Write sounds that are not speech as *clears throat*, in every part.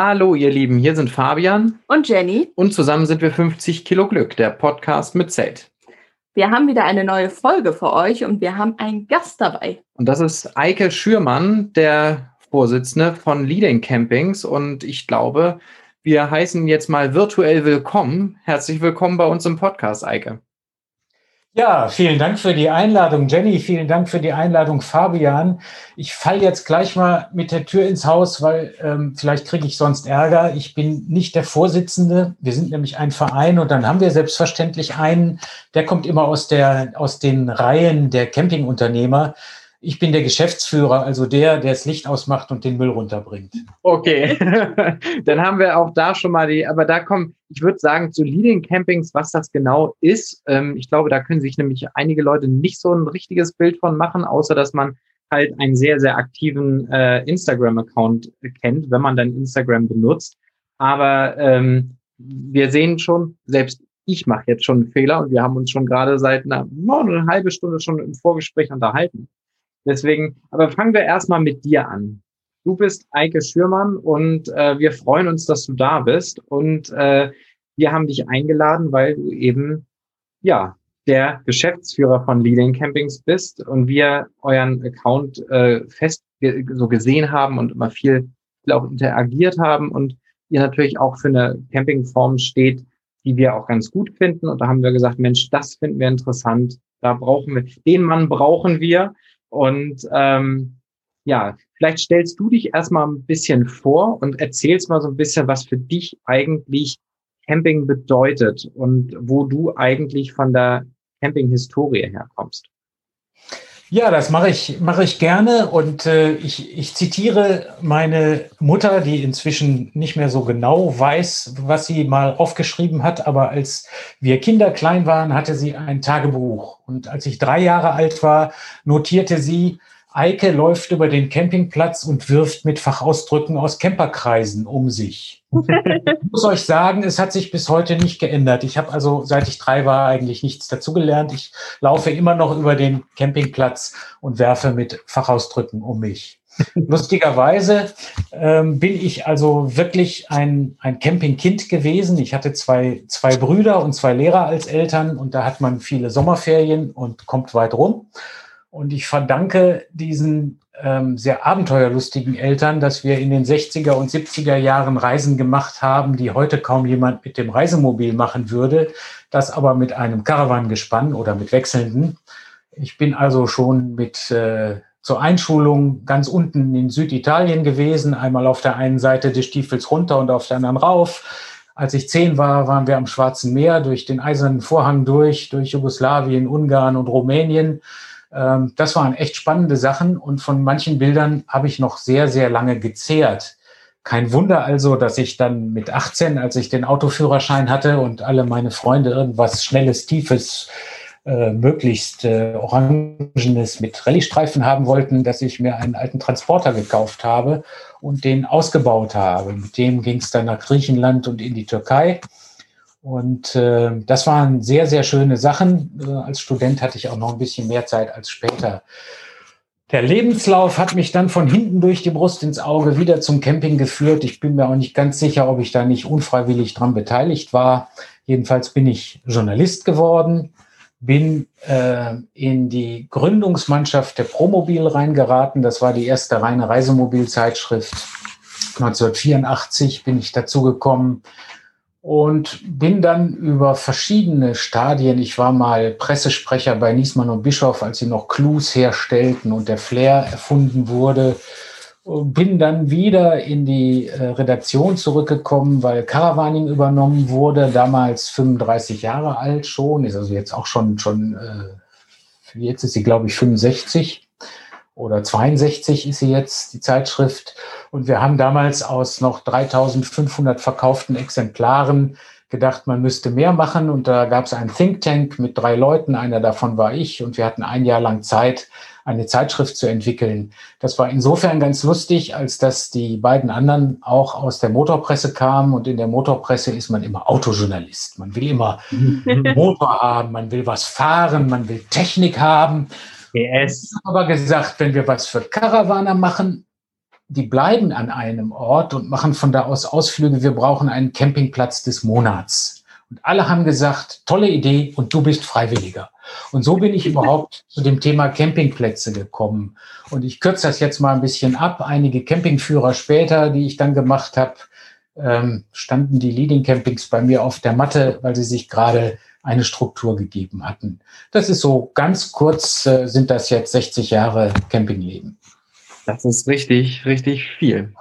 Hallo, ihr Lieben, hier sind Fabian und Jenny. Und zusammen sind wir 50 Kilo Glück, der Podcast mit Zelt. Wir haben wieder eine neue Folge für euch und wir haben einen Gast dabei. Und das ist Eike Schürmann, der Vorsitzende von Leading Campings. Und ich glaube, wir heißen jetzt mal virtuell willkommen. Herzlich willkommen bei uns im Podcast, Eike. Ja, vielen Dank für die Einladung, Jenny. Vielen Dank für die Einladung, Fabian. Ich falle jetzt gleich mal mit der Tür ins Haus, weil ähm, vielleicht kriege ich sonst Ärger. Ich bin nicht der Vorsitzende. Wir sind nämlich ein Verein und dann haben wir selbstverständlich einen, der kommt immer aus, der, aus den Reihen der Campingunternehmer. Ich bin der Geschäftsführer, also der, der das Licht ausmacht und den Müll runterbringt. Okay, *laughs* dann haben wir auch da schon mal die, aber da kommen, ich würde sagen, zu Leading Campings, was das genau ist. Ähm, ich glaube, da können sich nämlich einige Leute nicht so ein richtiges Bild von machen, außer dass man halt einen sehr, sehr aktiven äh, Instagram-Account kennt, wenn man dann Instagram benutzt. Aber ähm, wir sehen schon, selbst ich mache jetzt schon einen Fehler und wir haben uns schon gerade seit einer, eine halbe Stunde schon im Vorgespräch unterhalten. Deswegen, aber fangen wir erstmal mit dir an. Du bist Eike Schürmann und äh, wir freuen uns, dass du da bist. Und äh, wir haben dich eingeladen, weil du eben ja der Geschäftsführer von Leading Campings bist und wir euren Account äh, fest ge so gesehen haben und immer viel, viel auch interagiert haben und ihr natürlich auch für eine Campingform steht, die wir auch ganz gut finden. Und da haben wir gesagt, Mensch, das finden wir interessant. Da brauchen wir, den Mann brauchen wir. Und ähm, ja, vielleicht stellst du dich erstmal ein bisschen vor und erzählst mal so ein bisschen, was für dich eigentlich Camping bedeutet und wo du eigentlich von der Camping-Historie herkommst. Ja, das mache ich, mache ich gerne und äh, ich, ich zitiere meine Mutter, die inzwischen nicht mehr so genau weiß, was sie mal aufgeschrieben hat, aber als wir Kinder klein waren, hatte sie ein Tagebuch. Und als ich drei Jahre alt war, notierte sie, Eike läuft über den Campingplatz und wirft mit Fachausdrücken aus Camperkreisen um sich. *laughs* ich muss euch sagen, es hat sich bis heute nicht geändert. Ich habe also, seit ich drei war, eigentlich nichts dazugelernt. Ich laufe immer noch über den Campingplatz und werfe mit Fachausdrücken um mich. *laughs* Lustigerweise ähm, bin ich also wirklich ein, ein Campingkind gewesen. Ich hatte zwei, zwei Brüder und zwei Lehrer als Eltern und da hat man viele Sommerferien und kommt weit rum. Und ich verdanke diesen ähm, sehr abenteuerlustigen Eltern, dass wir in den 60er und 70er Jahren Reisen gemacht haben, die heute kaum jemand mit dem Reisemobil machen würde, das aber mit einem Caravan-Gespann oder mit wechselnden. Ich bin also schon mit äh, zur Einschulung ganz unten in Süditalien gewesen, einmal auf der einen Seite des Stiefels runter und auf der anderen rauf. Als ich zehn war, waren wir am Schwarzen Meer durch den Eisernen Vorhang durch, durch Jugoslawien, Ungarn und Rumänien ähm, das waren echt spannende Sachen und von manchen Bildern habe ich noch sehr, sehr lange gezehrt. Kein Wunder also, dass ich dann mit 18, als ich den Autoführerschein hatte und alle meine Freunde irgendwas Schnelles, Tiefes, äh, möglichst äh, Orangenes mit Rallye-Streifen haben wollten, dass ich mir einen alten Transporter gekauft habe und den ausgebaut habe. Mit dem ging es dann nach Griechenland und in die Türkei. Und äh, das waren sehr, sehr schöne Sachen. Äh, als Student hatte ich auch noch ein bisschen mehr Zeit als später. Der Lebenslauf hat mich dann von hinten durch die Brust ins Auge wieder zum Camping geführt. Ich bin mir auch nicht ganz sicher, ob ich da nicht unfreiwillig dran beteiligt war. Jedenfalls bin ich Journalist geworden, bin äh, in die Gründungsmannschaft der Promobil reingeraten. Das war die erste reine Reisemobilzeitschrift. 1984 bin ich dazugekommen und bin dann über verschiedene Stadien, ich war mal Pressesprecher bei Niesmann und Bischof, als sie noch Clues herstellten und der Flair erfunden wurde, bin dann wieder in die äh, Redaktion zurückgekommen, weil Caravaning übernommen wurde, damals 35 Jahre alt schon, ist also jetzt auch schon, schon äh, jetzt ist sie, glaube ich, 65 oder 62 ist sie jetzt, die Zeitschrift. Und wir haben damals aus noch 3500 verkauften Exemplaren gedacht, man müsste mehr machen. Und da gab es einen Think Tank mit drei Leuten. Einer davon war ich. Und wir hatten ein Jahr lang Zeit, eine Zeitschrift zu entwickeln. Das war insofern ganz lustig, als dass die beiden anderen auch aus der Motorpresse kamen. Und in der Motorpresse ist man immer Autojournalist. Man will immer *laughs* Motor haben, man will was fahren, man will Technik haben. PS. Aber gesagt, wenn wir was für Caravaner machen, die bleiben an einem Ort und machen von da aus Ausflüge. Wir brauchen einen Campingplatz des Monats. Und alle haben gesagt, tolle Idee und du bist Freiwilliger. Und so bin ich *laughs* überhaupt zu dem Thema Campingplätze gekommen. Und ich kürze das jetzt mal ein bisschen ab. Einige Campingführer später, die ich dann gemacht habe, ähm, standen die Leading Campings bei mir auf der Matte, weil sie sich gerade eine Struktur gegeben hatten. Das ist so ganz kurz, äh, sind das jetzt 60 Jahre Campingleben. Das ist richtig, richtig viel.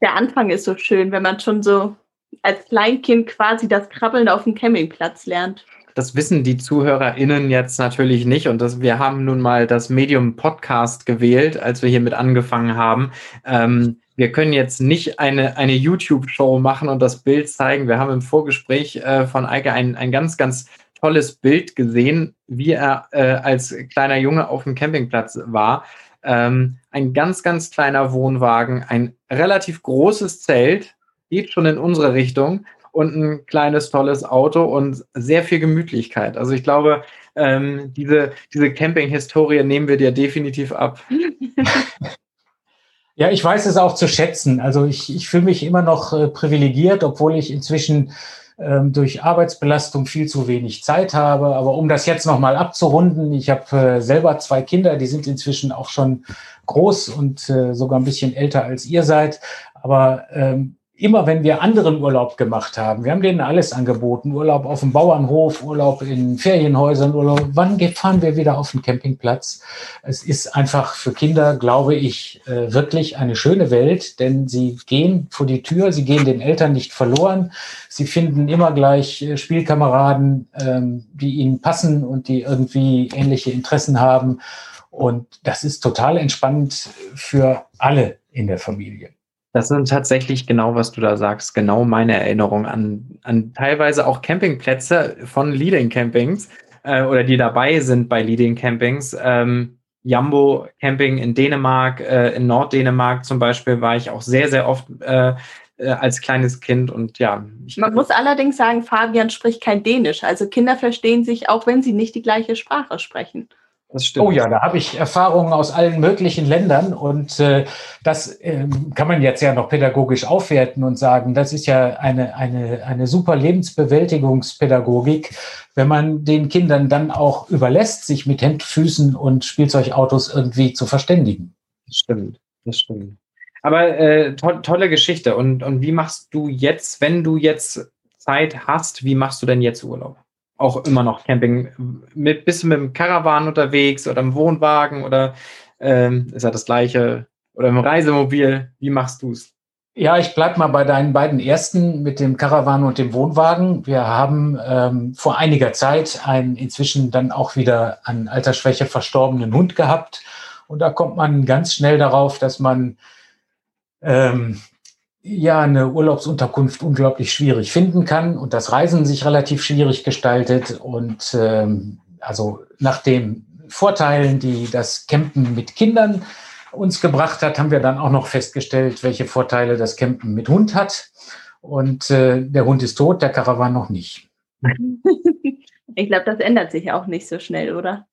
Der Anfang ist so schön, wenn man schon so als Kleinkind quasi das Krabbeln auf dem Campingplatz lernt. Das wissen die ZuhörerInnen jetzt natürlich nicht. Und das, wir haben nun mal das Medium Podcast gewählt, als wir hiermit angefangen haben. Ähm, wir können jetzt nicht eine, eine YouTube-Show machen und das Bild zeigen. Wir haben im Vorgespräch äh, von Eike ein, ein ganz, ganz tolles Bild gesehen, wie er äh, als kleiner Junge auf dem Campingplatz war. Ähm, ein ganz, ganz kleiner Wohnwagen, ein relativ großes Zelt, geht schon in unsere Richtung und ein kleines, tolles Auto und sehr viel Gemütlichkeit. Also ich glaube, ähm, diese, diese Camping-Historie nehmen wir dir definitiv ab. *laughs* Ja, ich weiß es auch zu schätzen. Also ich, ich fühle mich immer noch äh, privilegiert, obwohl ich inzwischen ähm, durch Arbeitsbelastung viel zu wenig Zeit habe. Aber um das jetzt nochmal abzurunden, ich habe äh, selber zwei Kinder, die sind inzwischen auch schon groß und äh, sogar ein bisschen älter als ihr seid. Aber ähm, immer wenn wir anderen Urlaub gemacht haben, wir haben denen alles angeboten, Urlaub auf dem Bauernhof, Urlaub in Ferienhäusern, Urlaub, wann fahren wir wieder auf den Campingplatz? Es ist einfach für Kinder, glaube ich, äh, wirklich eine schöne Welt, denn sie gehen vor die Tür, sie gehen den Eltern nicht verloren, sie finden immer gleich äh, Spielkameraden, ähm, die ihnen passen und die irgendwie ähnliche Interessen haben. Und das ist total entspannend für alle in der Familie. Das sind tatsächlich genau, was du da sagst, genau meine Erinnerung an, an teilweise auch Campingplätze von Leading Campings äh, oder die dabei sind bei Leading Campings. Ähm, Jambo Camping in Dänemark, äh, in Norddänemark zum Beispiel war ich auch sehr, sehr oft äh, äh als kleines Kind und ja. Man muss allerdings sagen, Fabian spricht kein Dänisch. Also Kinder verstehen sich auch, wenn sie nicht die gleiche Sprache sprechen. Das stimmt. Oh ja, da habe ich Erfahrungen aus allen möglichen Ländern und äh, das ähm, kann man jetzt ja noch pädagogisch aufwerten und sagen, das ist ja eine, eine, eine super Lebensbewältigungspädagogik, wenn man den Kindern dann auch überlässt, sich mit Händfüßen und Spielzeugautos irgendwie zu verständigen. Das stimmt, das stimmt. Aber äh, to tolle Geschichte. Und, und wie machst du jetzt, wenn du jetzt Zeit hast, wie machst du denn jetzt Urlaub? Auch immer noch Camping. Mit, bist du mit dem Caravan unterwegs oder im Wohnwagen oder ähm, ist ja das gleiche? Oder im Reisemobil? Wie machst du es? Ja, ich bleibe mal bei deinen beiden ersten mit dem Caravan und dem Wohnwagen. Wir haben ähm, vor einiger Zeit einen inzwischen dann auch wieder an Altersschwäche verstorbenen Hund gehabt. Und da kommt man ganz schnell darauf, dass man ähm, ja eine Urlaubsunterkunft unglaublich schwierig finden kann und das Reisen sich relativ schwierig gestaltet. Und ähm, also nach den Vorteilen, die das Campen mit Kindern uns gebracht hat, haben wir dann auch noch festgestellt, welche Vorteile das Campen mit Hund hat. Und äh, der Hund ist tot, der Karawan noch nicht. *laughs* Ich glaube, das ändert sich auch nicht so schnell, oder?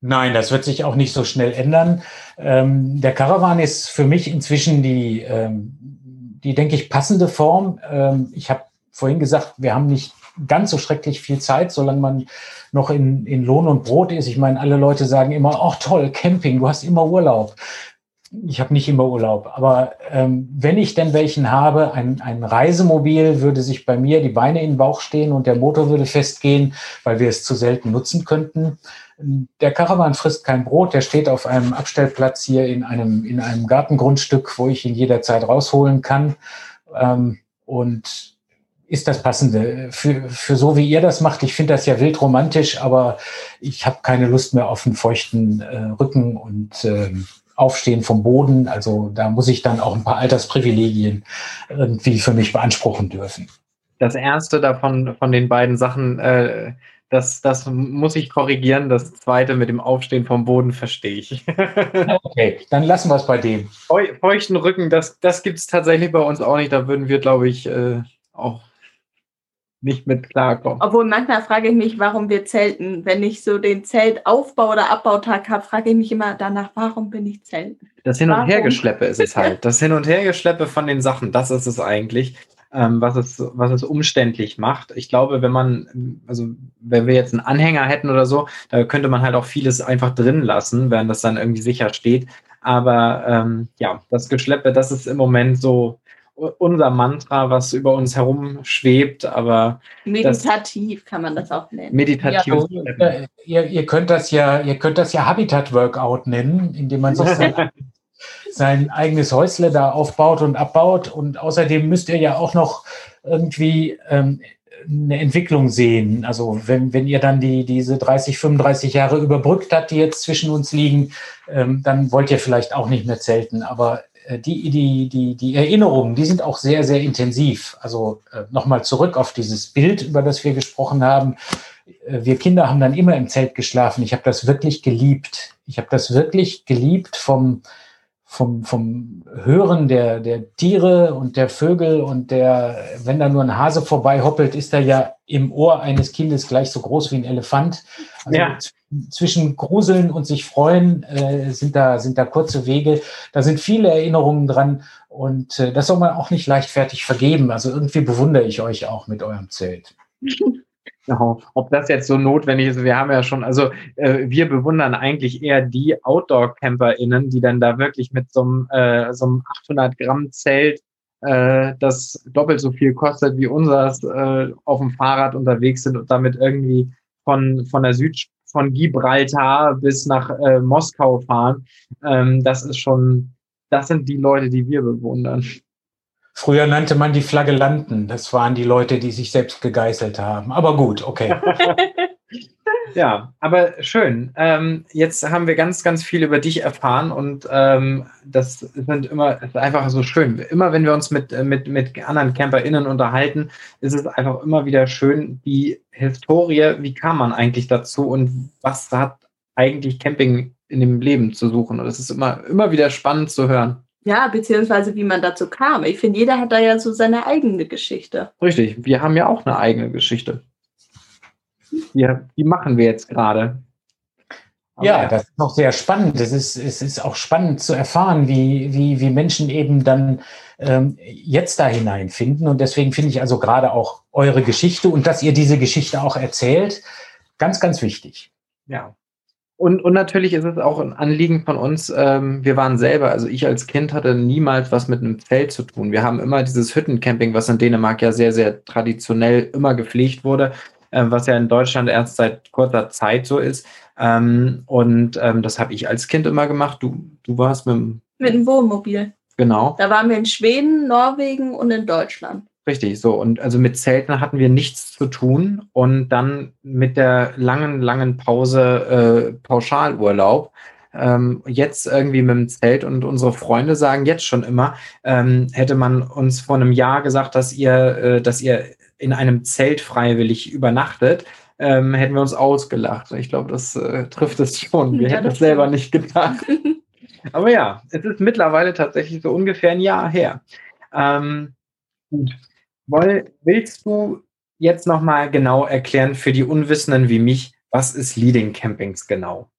Nein, das wird sich auch nicht so schnell ändern. Ähm, der Karawan ist für mich inzwischen die ähm, die, denke ich, passende Form. Ähm, ich habe vorhin gesagt, wir haben nicht ganz so schrecklich viel Zeit, solange man noch in, in Lohn und Brot ist. Ich meine, alle Leute sagen immer, oh toll, Camping, du hast immer Urlaub. Ich habe nicht immer Urlaub, aber ähm, wenn ich denn welchen habe, ein, ein Reisemobil würde sich bei mir die Beine in den Bauch stehen und der Motor würde festgehen, weil wir es zu selten nutzen könnten. Der Caravan frisst kein Brot, der steht auf einem Abstellplatz hier in einem, in einem Gartengrundstück, wo ich ihn jederzeit rausholen kann. Ähm, und ist das Passende für, für so, wie ihr das macht. Ich finde das ja wild romantisch, aber ich habe keine Lust mehr auf einen feuchten äh, Rücken und äh, Aufstehen vom Boden. Also da muss ich dann auch ein paar Altersprivilegien irgendwie für mich beanspruchen dürfen. Das erste davon, von den beiden Sachen, äh, das, das muss ich korrigieren. Das zweite mit dem Aufstehen vom Boden verstehe ich. *laughs* okay, dann lassen wir es bei dem. Feuchten Rücken, das, das gibt es tatsächlich bei uns auch nicht. Da würden wir, glaube ich, äh, auch nicht mit klarkommen. Obwohl manchmal frage ich mich, warum wir zelten. Wenn ich so den Zeltaufbau- oder Abbautag habe, frage ich mich immer danach, warum bin ich zelten? Das Hin- und Warum? Hergeschleppe ist es halt. *laughs* Das Hin- und Hergeschleppe von den Sachen, das ist es eigentlich, ähm, was, es, was es umständlich macht. Ich glaube, wenn man, also wenn wir jetzt einen Anhänger hätten oder so, da könnte man halt auch vieles einfach drin lassen, während das dann irgendwie sicher steht. Aber ähm, ja, das Geschleppe, das ist im Moment so unser Mantra, was über uns herum schwebt, aber Meditativ kann man das auch nennen. meditatives Ja, äh, ihr, ihr könnt das ja, ihr könnt das ja Habitat-Workout nennen, indem man sich *laughs* sein, sein eigenes Häusle da aufbaut und abbaut. Und außerdem müsst ihr ja auch noch irgendwie ähm, eine Entwicklung sehen. Also wenn, wenn ihr dann die, diese 30, 35 Jahre überbrückt habt, die jetzt zwischen uns liegen, ähm, dann wollt ihr vielleicht auch nicht mehr zelten. Aber die, die, die, die Erinnerungen, die sind auch sehr, sehr intensiv. Also äh, nochmal zurück auf dieses Bild, über das wir gesprochen haben. Äh, Wir Kinder haben dann immer im Zelt geschlafen. Ich habe das wirklich geliebt. Ich habe das wirklich geliebt vom, vom, vom Hören der, der Tiere und der Vögel und der, wenn da nur ein Hase vorbei hoppelt, ist er ja im Ohr eines Kindes gleich so groß wie ein Elefant. Also Ja. Zwischen Gruseln und sich freuen äh, sind, da, sind da kurze Wege. Da sind viele Erinnerungen dran und äh, das soll man auch nicht leichtfertig vergeben. Also irgendwie bewundere ich euch auch mit eurem Zelt. *laughs* Genau. Ob das jetzt so notwendig ist, wir haben ja schon, also äh, wir bewundern eigentlich eher die Outdoor-CamperInnen, die dann da wirklich mit so einem, äh, so einem 800 Gramm Zelt, äh, das doppelt so viel kostet wie unseres, äh, auf dem Fahrrad unterwegs sind und damit irgendwie von, von der Süd, von Gibraltar bis nach äh, Moskau fahren. Ähm, das ist schon, das sind die Leute, die wir bewundern. Früher nannte man die Flagellanten. Das waren die Leute, die sich selbst gegeißelt haben. Aber gut, okay. *laughs* Ja, aber schön. Ähm, jetzt haben wir ganz, ganz viel über dich erfahren und ähm, das sind immer ist einfach so schön. Immer wenn wir uns mit, äh, mit, mit anderen CamperInnen unterhalten, ist es einfach immer wieder schön, die Historie, wie kam man eigentlich dazu und was hat eigentlich Camping in dem Leben zu suchen? Und das ist immer, immer wieder spannend zu hören. Ja, beziehungsweise wie man dazu kam. Ich finde, jeder hat da ja so seine eigene Geschichte. Richtig, wir haben ja auch eine eigene Geschichte. Die, die machen wir jetzt gerade. Aber Ja, das ist noch sehr spannend. Es ist, es ist auch spannend zu erfahren, wie, wie, wie Menschen eben dann ähm, jetzt da hineinfinden. Und deswegen finde ich also gerade auch eure Geschichte und dass ihr diese Geschichte auch erzählt, ganz, ganz wichtig. Ja. Und, und natürlich ist es auch ein Anliegen von uns, ähm, wir waren selber, also ich als Kind hatte niemals was mit einem Zelt zu tun. Wir haben immer dieses Hüttencamping, was in Dänemark ja sehr, sehr traditionell immer gepflegt wurde, äh, was ja in Deutschland erst seit kurzer Zeit so ist. Ähm, und ähm, das habe ich als Kind immer gemacht. Du, du warst mit dem, Mit dem Wohnmobil. genau, Da waren wir in Schweden, Norwegen und in Deutschland. richtig so. Und also mit Zelten hatten wir nichts zu tun. Und dann mit der langen, langen Pause äh, Pauschalurlaub ähm, jetzt irgendwie mit dem Zelt und unsere Freunde sagen jetzt schon immer, ähm, hätte man uns vor einem Jahr gesagt, dass ihr, äh, dass ihr in einem Zelt freiwillig übernachtet, ähm, hätten wir uns ausgelacht. Ich glaube, das äh, trifft es schon. Wir Ja, hätten das es selber nicht gedacht. *laughs* Aber ja, es ist mittlerweile tatsächlich so ungefähr ein Jahr her. Ähm, gut. Woll, willst du jetzt nochmal genau erklären für die Unwissenden wie mich, was ist Leading Campings genau?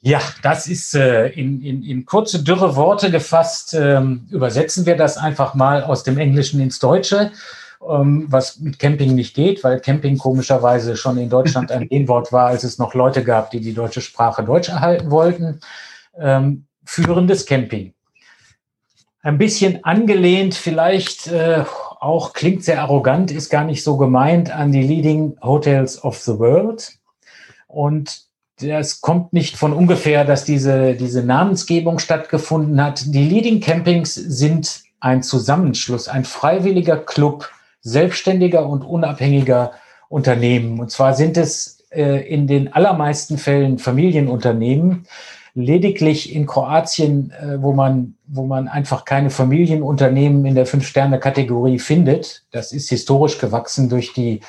Ja, das ist äh, in, in, in kurze, dürre Worte gefasst. Ähm, übersetzen wir das einfach mal aus dem Englischen ins Deutsche, was mit Camping nicht geht, weil Camping komischerweise schon in Deutschland ein Wort war, als es noch Leute gab, die die deutsche Sprache deutsch erhalten wollten. Ähm, führendes Camping. Ein bisschen angelehnt, vielleicht äh, auch klingt sehr arrogant, ist gar nicht so gemeint an die Leading Hotels of the World. Und das kommt nicht von ungefähr, dass diese, diese Namensgebung stattgefunden hat. Die Leading Campings sind ein Zusammenschluss, ein freiwilliger Club selbstständiger und unabhängiger Unternehmen. Und zwar sind es äh, in den allermeisten Fällen Familienunternehmen. Lediglich in Kroatien, äh, wo man, wo man einfach keine Familienunternehmen in der Fünf-Sterne-Kategorie findet. Das ist historisch gewachsen durch die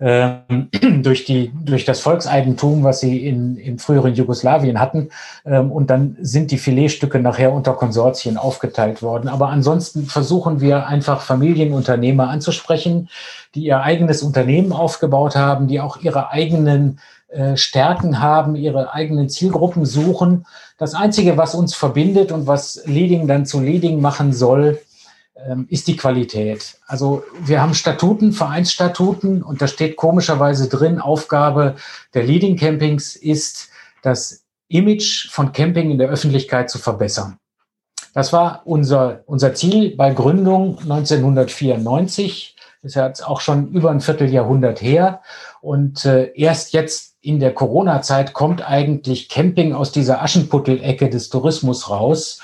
*clears throat* durch, die, durch das Volkseigentum, was sie in, in früheren Jugoslawien hatten. Ähm, und dann sind die Filetstücke nachher unter Konsortien aufgeteilt worden. Aber ansonsten versuchen wir einfach Familienunternehmer anzusprechen, die ihr eigenes Unternehmen aufgebaut haben, die auch ihre eigenen äh, Stärken haben, ihre eigenen Zielgruppen suchen. Das Einzige, was uns verbindet und was Leading dann zu Leading machen soll, ähm, ist die Qualität. Also wir haben Statuten, Vereinsstatuten und da steht komischerweise drin, Aufgabe der Leading Campings ist, das Image von Camping in der Öffentlichkeit zu verbessern. Das war unser, unser Ziel bei Gründung 1994. Das ist ja jetzt auch schon über ein Vierteljahrhundert her. Und äh, erst jetzt in der Corona-Zeit kommt eigentlich Camping aus dieser Aschenputtelecke des Tourismus raus.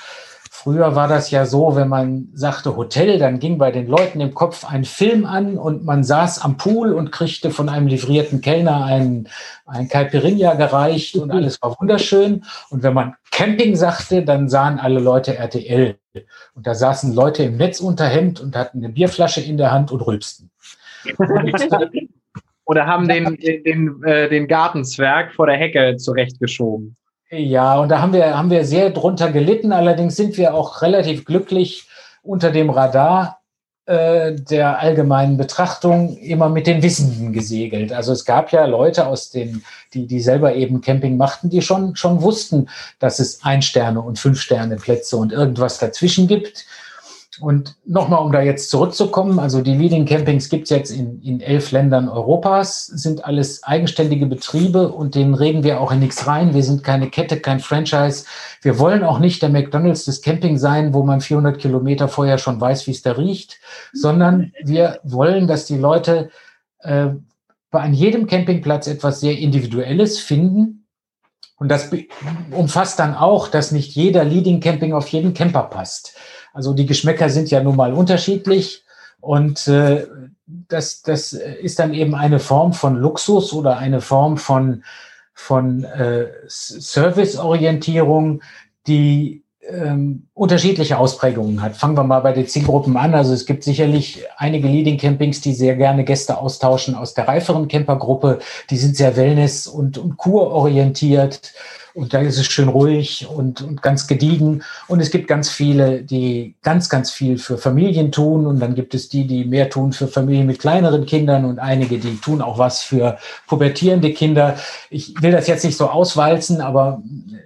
Früher war das ja so, wenn man sagte Hotel, dann ging bei den Leuten im Kopf ein Film an und man saß am Pool und kriegte von einem livrierten Kellner ein, ein Caipirinha gereicht und alles war wunderschön. Und wenn man Camping sagte, dann sahen alle Leute RTL. Und da saßen Leute im Netzunterhemd und hatten eine Bierflasche in der Hand und rülpsten. Oder haben den, den, den, äh, den Gartenzwerg vor der Hecke zurechtgeschoben. Ja, und da haben wir, haben wir sehr drunter gelitten. Allerdings sind wir auch relativ glücklich unter dem Radar äh, der allgemeinen Betrachtung immer mit den Wissenden gesegelt. Also es gab ja Leute aus den, die, die selber eben Camping machten, die schon, schon wussten, dass es Ein-Sterne- und Fünf-Sterne-Plätze und irgendwas dazwischen gibt. Und nochmal, um da jetzt zurückzukommen, also die Leading Campings gibt es jetzt in, in elf Ländern Europas, sind alles eigenständige Betriebe und denen reden wir auch in nichts rein. Wir sind keine Kette, kein Franchise. Wir wollen auch nicht der McDonalds des Camping sein, wo man 400 Kilometer vorher schon weiß, wie es da riecht, sondern wir wollen, dass die Leute äh, an jedem Campingplatz etwas sehr Individuelles finden. Und das umfasst dann auch, dass nicht jeder Leading Camping auf jeden Camper passt. Also die Geschmäcker sind ja nun mal unterschiedlich und äh, das, das ist dann eben eine Form von Luxus oder eine Form von, von äh, Serviceorientierung, die ähm, unterschiedliche Ausprägungen hat. Fangen wir mal bei den Zielgruppen an. Also es gibt sicherlich einige Leading Campings, die sehr gerne Gäste austauschen aus der reiferen Campergruppe. Die sind sehr wellness- und, und kurorientiert und da ist es schön ruhig und, und ganz gediegen. Und es gibt ganz viele, die ganz, ganz viel für Familien tun. Und dann gibt es die, die mehr tun für Familien mit kleineren Kindern und einige, die tun auch was für pubertierende Kinder. Ich will das jetzt nicht so auswalzen, aber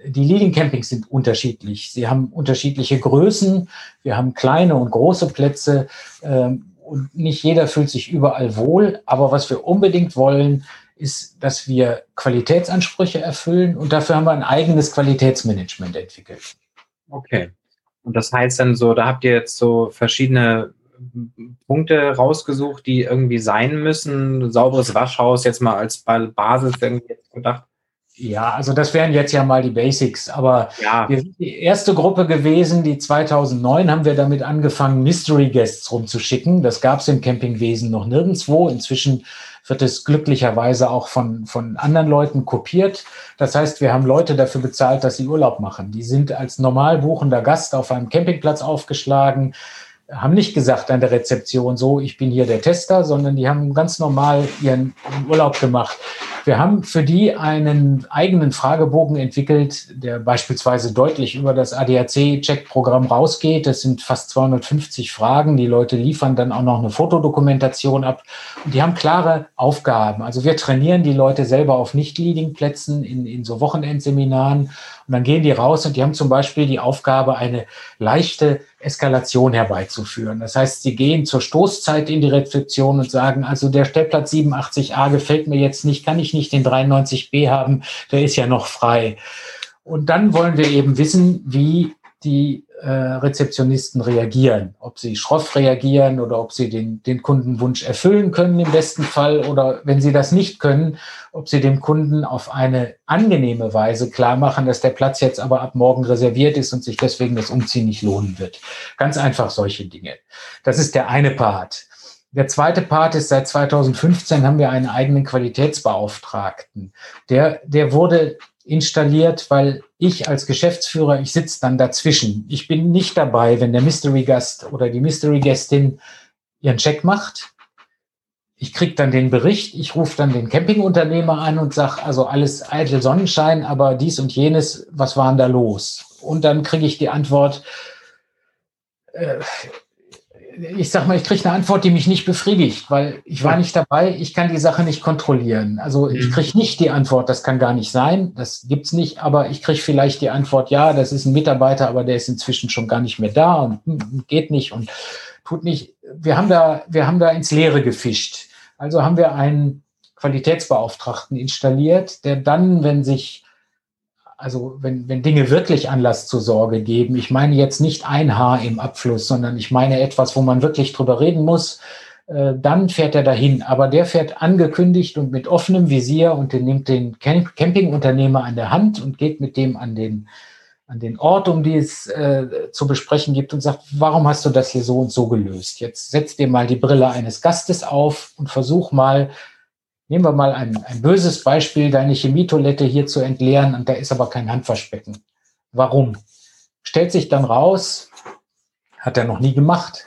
die Leading Campings sind unterschiedlich. Sie haben unterschiedliche Größen. Wir haben kleine und große Plätze. Ähm, und nicht jeder fühlt sich überall wohl. Aber was wir unbedingt wollen, ist, dass wir Qualitätsansprüche erfüllen und dafür haben wir ein eigenes Qualitätsmanagement entwickelt. Okay. Und das heißt dann so, da habt ihr jetzt so verschiedene Punkte rausgesucht, die irgendwie sein müssen. Sauberes Waschhaus jetzt mal als Basis irgendwie gedacht. Ja, also das wären jetzt ja mal die Basics, aber ja. wir sind die erste Gruppe gewesen, die 2009 haben wir damit angefangen, Mystery Guests rumzuschicken. Das gab es im Campingwesen noch nirgendwo. Inzwischen wird es glücklicherweise auch von, von anderen Leuten kopiert. Das heißt, wir haben Leute dafür bezahlt, dass sie Urlaub machen. Die sind als normal buchender Gast auf einem Campingplatz aufgeschlagen, haben nicht gesagt an der Rezeption so, ich bin hier der Tester, sondern die haben ganz normal ihren Urlaub gemacht. Wir haben für die einen eigenen Fragebogen entwickelt, der beispielsweise deutlich über das ADAC-Check-Programm rausgeht. Das sind fast 250 Fragen. Die Leute liefern dann auch noch eine Fotodokumentation ab. Und die haben klare Aufgaben. Also wir trainieren die Leute selber auf Nicht-Leading-Plätzen in, in so Wochenendseminaren. Und dann gehen die raus und die haben zum Beispiel die Aufgabe, eine leichte Eskalation herbeizuführen. Das heißt, sie gehen zur Stoßzeit in die Rezeption und sagen, also der Stellplatz 87a gefällt mir jetzt nicht, kann ich nicht den 93b haben, der ist ja noch frei. Und dann wollen wir eben wissen, wie die äh, Rezeptionisten reagieren. Ob sie schroff reagieren oder ob sie den, den Kundenwunsch erfüllen können im besten Fall oder wenn sie das nicht können, ob sie dem Kunden auf eine angenehme Weise klar machen, dass der Platz jetzt aber ab morgen reserviert ist und sich deswegen das Umziehen nicht lohnen wird. Ganz einfach solche Dinge. Das ist der eine Part. Der zweite Part ist, seit 2015 haben wir einen eigenen Qualitätsbeauftragten. Der, der wurde installiert, weil ich als Geschäftsführer, ich sitze dann dazwischen. Ich bin nicht dabei, wenn der Mystery Gast oder die Mystery Gästin ihren Check macht. ich kriege dann den Bericht, ich rufe dann den Campingunternehmer an und sage, also alles eitel Sonnenschein, aber dies und jenes, was war denn da los? Und dann kriege ich die Antwort, äh, ich sag mal, ich kriege eine Antwort, die mich nicht befriedigt, weil ich war nicht dabei, ich kann die Sache nicht kontrollieren. Also ich mhm. kriege nicht die Antwort, das kann gar nicht sein, das gibt's nicht, aber ich kriege vielleicht die Antwort, ja, das ist ein Mitarbeiter, aber der ist inzwischen schon gar nicht mehr da und hm, geht nicht und tut nicht. Wir haben da, wir haben da ins Leere gefischt. Also haben wir einen Qualitätsbeauftragten installiert, der dann, wenn sich also wenn, wenn Dinge wirklich Anlass zur Sorge geben, ich meine jetzt nicht ein Haar im Abfluss, sondern ich meine etwas, wo man wirklich drüber reden muss, äh, dann fährt er dahin. Aber der fährt angekündigt und mit offenem Visier und der nimmt den Camp Campingunternehmer an der Hand und geht mit dem an den, an den Ort, um die es äh, zu besprechen gibt und sagt, warum hast du das hier so und so gelöst? Jetzt setz dir mal die Brille eines Gastes auf und versuch mal Nehmen wir mal ein, ein böses Beispiel, deine Chemietoilette hier zu entleeren und da ist aber kein Handwaschbecken. Warum? Stellt sich dann raus, hat er noch nie gemacht.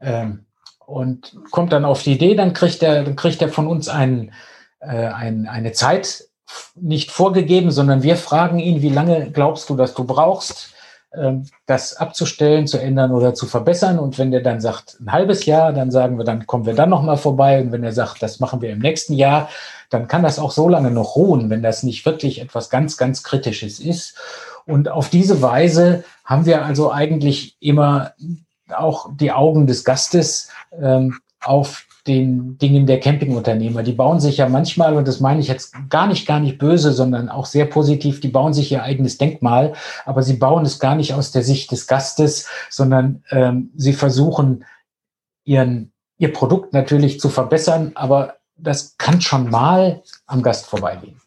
Ähm, und kommt dann auf die Idee, dann kriegt er, dann kriegt er von uns ein, äh, ein, eine Zeit nicht vorgegeben, sondern wir fragen ihn, wie lange glaubst du, dass du brauchst? Ähm, das abzustellen, zu ändern oder zu verbessern. Und wenn der dann sagt, ein halbes Jahr, dann sagen wir, dann kommen wir dann nochmal vorbei. Und wenn er sagt, das machen wir im nächsten Jahr, dann kann das auch so lange noch ruhen, wenn das nicht wirklich etwas ganz, ganz Kritisches ist. Und auf diese Weise haben wir also eigentlich immer auch die Augen des Gastes ähm, auf den Dingen der Campingunternehmer. Die bauen sich ja manchmal, und das meine ich jetzt gar nicht, gar nicht böse, sondern auch sehr positiv, die bauen sich ihr eigenes Denkmal, aber sie bauen es gar nicht aus der Sicht des Gastes, sondern ähm, sie versuchen ihren, ihr Produkt natürlich zu verbessern, aber das kann schon mal am Gast vorbeigehen.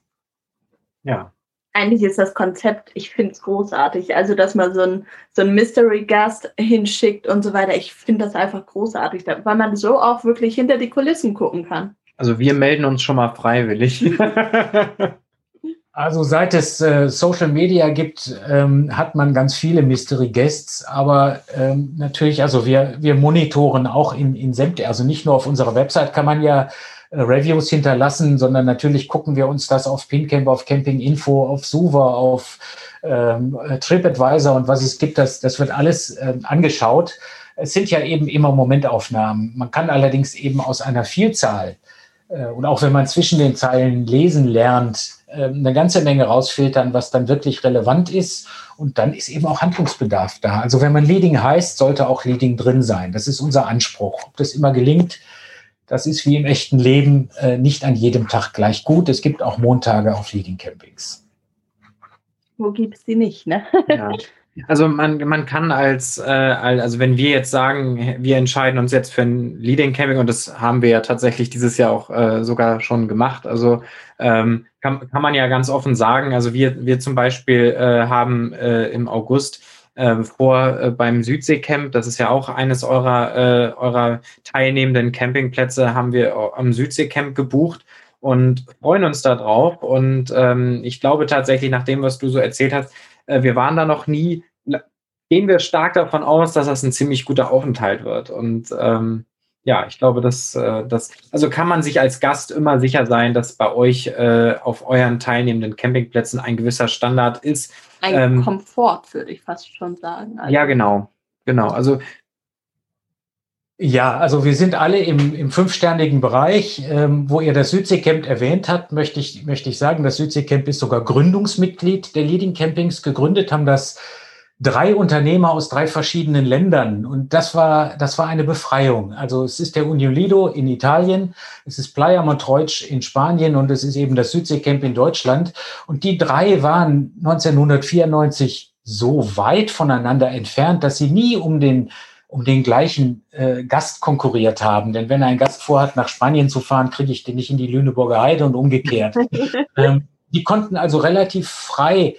Ja, eigentlich ist das Konzept, ich finde es großartig. Also, dass man so ein, so ein Mystery-Gast hinschickt und so weiter. Ich finde das einfach großartig, weil man so auch wirklich hinter die Kulissen gucken kann. Also, wir melden uns schon mal freiwillig. *laughs* Also seit es äh, Social Media gibt, ähm, hat man ganz viele Mystery Guests, aber ähm, natürlich, also wir, wir monitoren auch in, in sämtliche, also nicht nur auf unserer Website kann man ja Reviews hinterlassen, sondern natürlich gucken wir uns das auf Pincamp, auf Camping Info, auf Suva, auf ähm, TripAdvisor und was es gibt, das, das wird alles äh, angeschaut. Es sind ja eben immer Momentaufnahmen. Man kann allerdings eben aus einer Vielzahl äh, und auch wenn man zwischen den Zeilen lesen lernt, äh, eine ganze Menge rausfiltern, was dann wirklich relevant ist. Und dann ist eben auch Handlungsbedarf da. Also wenn man Leading heißt, sollte auch Leading drin sein. Das ist unser Anspruch. Ob das immer gelingt, das ist wie im echten Leben äh, nicht an jedem Tag gleich gut. Es gibt auch Montage auf Leading Campings. Wo gibt es die nicht, ne? ja. Also man, man kann als, äh, also wenn wir jetzt sagen, wir entscheiden uns jetzt für ein Leading Camping und das haben wir ja tatsächlich dieses Jahr auch äh, sogar schon gemacht. Also ähm, kann, kann man ja ganz offen sagen, also wir, wir zum Beispiel äh, haben äh, im August äh, vor äh, beim Südseecamp. Das ist ja auch eines eurer, äh, eurer teilnehmenden Campingplätze, haben wir am Südseecamp gebucht und freuen uns darauf. Und ähm, ich glaube tatsächlich, nach dem, was du so erzählt hast, äh, wir waren da noch nie, gehen wir stark davon aus, dass das ein ziemlich guter Aufenthalt wird. Und ähm, ja, ich glaube, dass äh, das, also kann man sich als Gast immer sicher sein, dass bei euch äh, auf euren teilnehmenden Campingplätzen ein gewisser Standard ist. Ein ähm, Komfort, würde ich fast schon sagen. Also, ja, genau. Genau. Also ja, also wir sind alle im, im fünfsternigen Bereich. Ähm, wo ihr das Südseecamp erwähnt habt, möchte ich, möchte ich sagen, das Südseecamp ist sogar Gründungsmitglied der Leading Campings. Gegründet haben das drei Unternehmer aus drei verschiedenen Ländern. Und das war, das war eine Befreiung. Also es ist der Uniolido in Italien, es ist Playa Montroig in Spanien und es ist eben das Südseecamp in Deutschland. Und die drei waren 1994 so weit voneinander entfernt, dass sie nie um den um den gleichen äh, Gast konkurriert haben. Denn wenn ein Gast vorhat, nach Spanien zu fahren, kriege ich den nicht in die Lüneburger Heide und umgekehrt. *laughs* ähm, die konnten also relativ frei